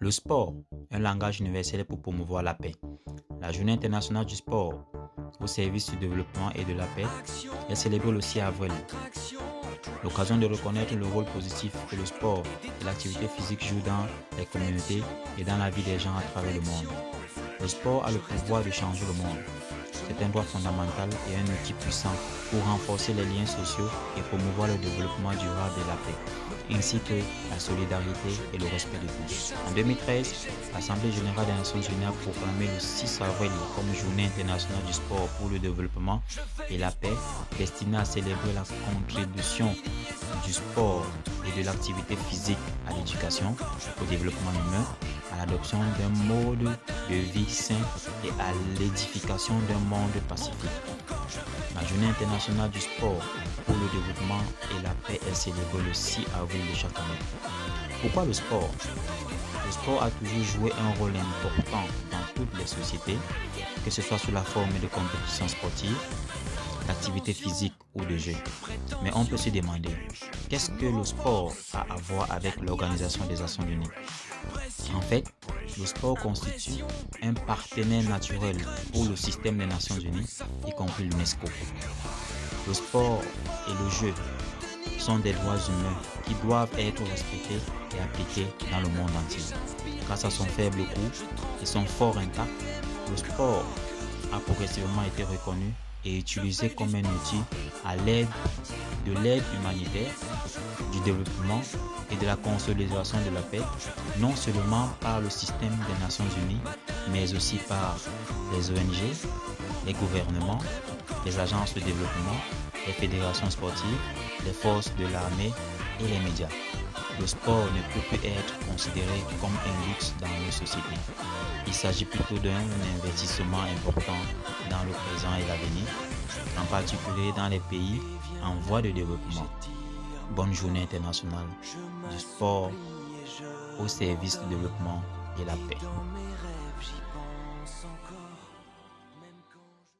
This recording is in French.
Le sport, un langage universel pour promouvoir la paix. La journée internationale du sport au service du développement et de la paix est célébrée le 6 avril. L'occasion de reconnaître le rôle positif que le sport et l'activité physique jouent dans les communautés et dans la vie des gens à travers le monde. Le sport a le pouvoir de changer le monde. C'est un droit fondamental et un outil puissant pour renforcer les liens sociaux et promouvoir le développement durable de la paix, ainsi que la solidarité et le respect de tous. En 2013, l'Assemblée générale des Nations unies a proclamé le 6 avril comme journée internationale du sport pour le développement et la paix, destinée à célébrer la contribution du sport et de l'activité physique à l'éducation, au développement humain, à l'adoption d'un mode de vie sain et à l'édification d'un monde pacifique. La journée internationale du sport pour le développement et la paix est célébrée le 6 avril de chaque année. Pourquoi le sport? Le sport a toujours joué un rôle important dans toutes les sociétés, que ce soit sous la forme de compétitions sportives, d'activités physiques ou de jeux. Mais on peut se demander, qu'est-ce que le sport a à voir avec l'Organisation des Nations Unies? En fait, le sport constitue un partenaire naturel pour le système des Nations Unies, y compris l'UNESCO. Le sport et le jeu sont des droits humains qui doivent être respectés et appliqués dans le monde entier. Grâce à son faible coût et son fort impact, le sport a progressivement été reconnu et utilisé comme un outil à l'aide de l'aide humanitaire, du développement et de la consolidation de la paix, non seulement par le système des Nations Unies, mais aussi par les ONG, les gouvernements, les agences de développement, les fédérations sportives, les forces de l'armée et les médias. Le sport ne peut plus être considéré comme un luxe dans nos sociétés. Il s'agit plutôt d'un investissement important dans le présent et l'avenir, en particulier dans les pays en voie de développement. Bonne journée internationale du sport au service du développement et la paix.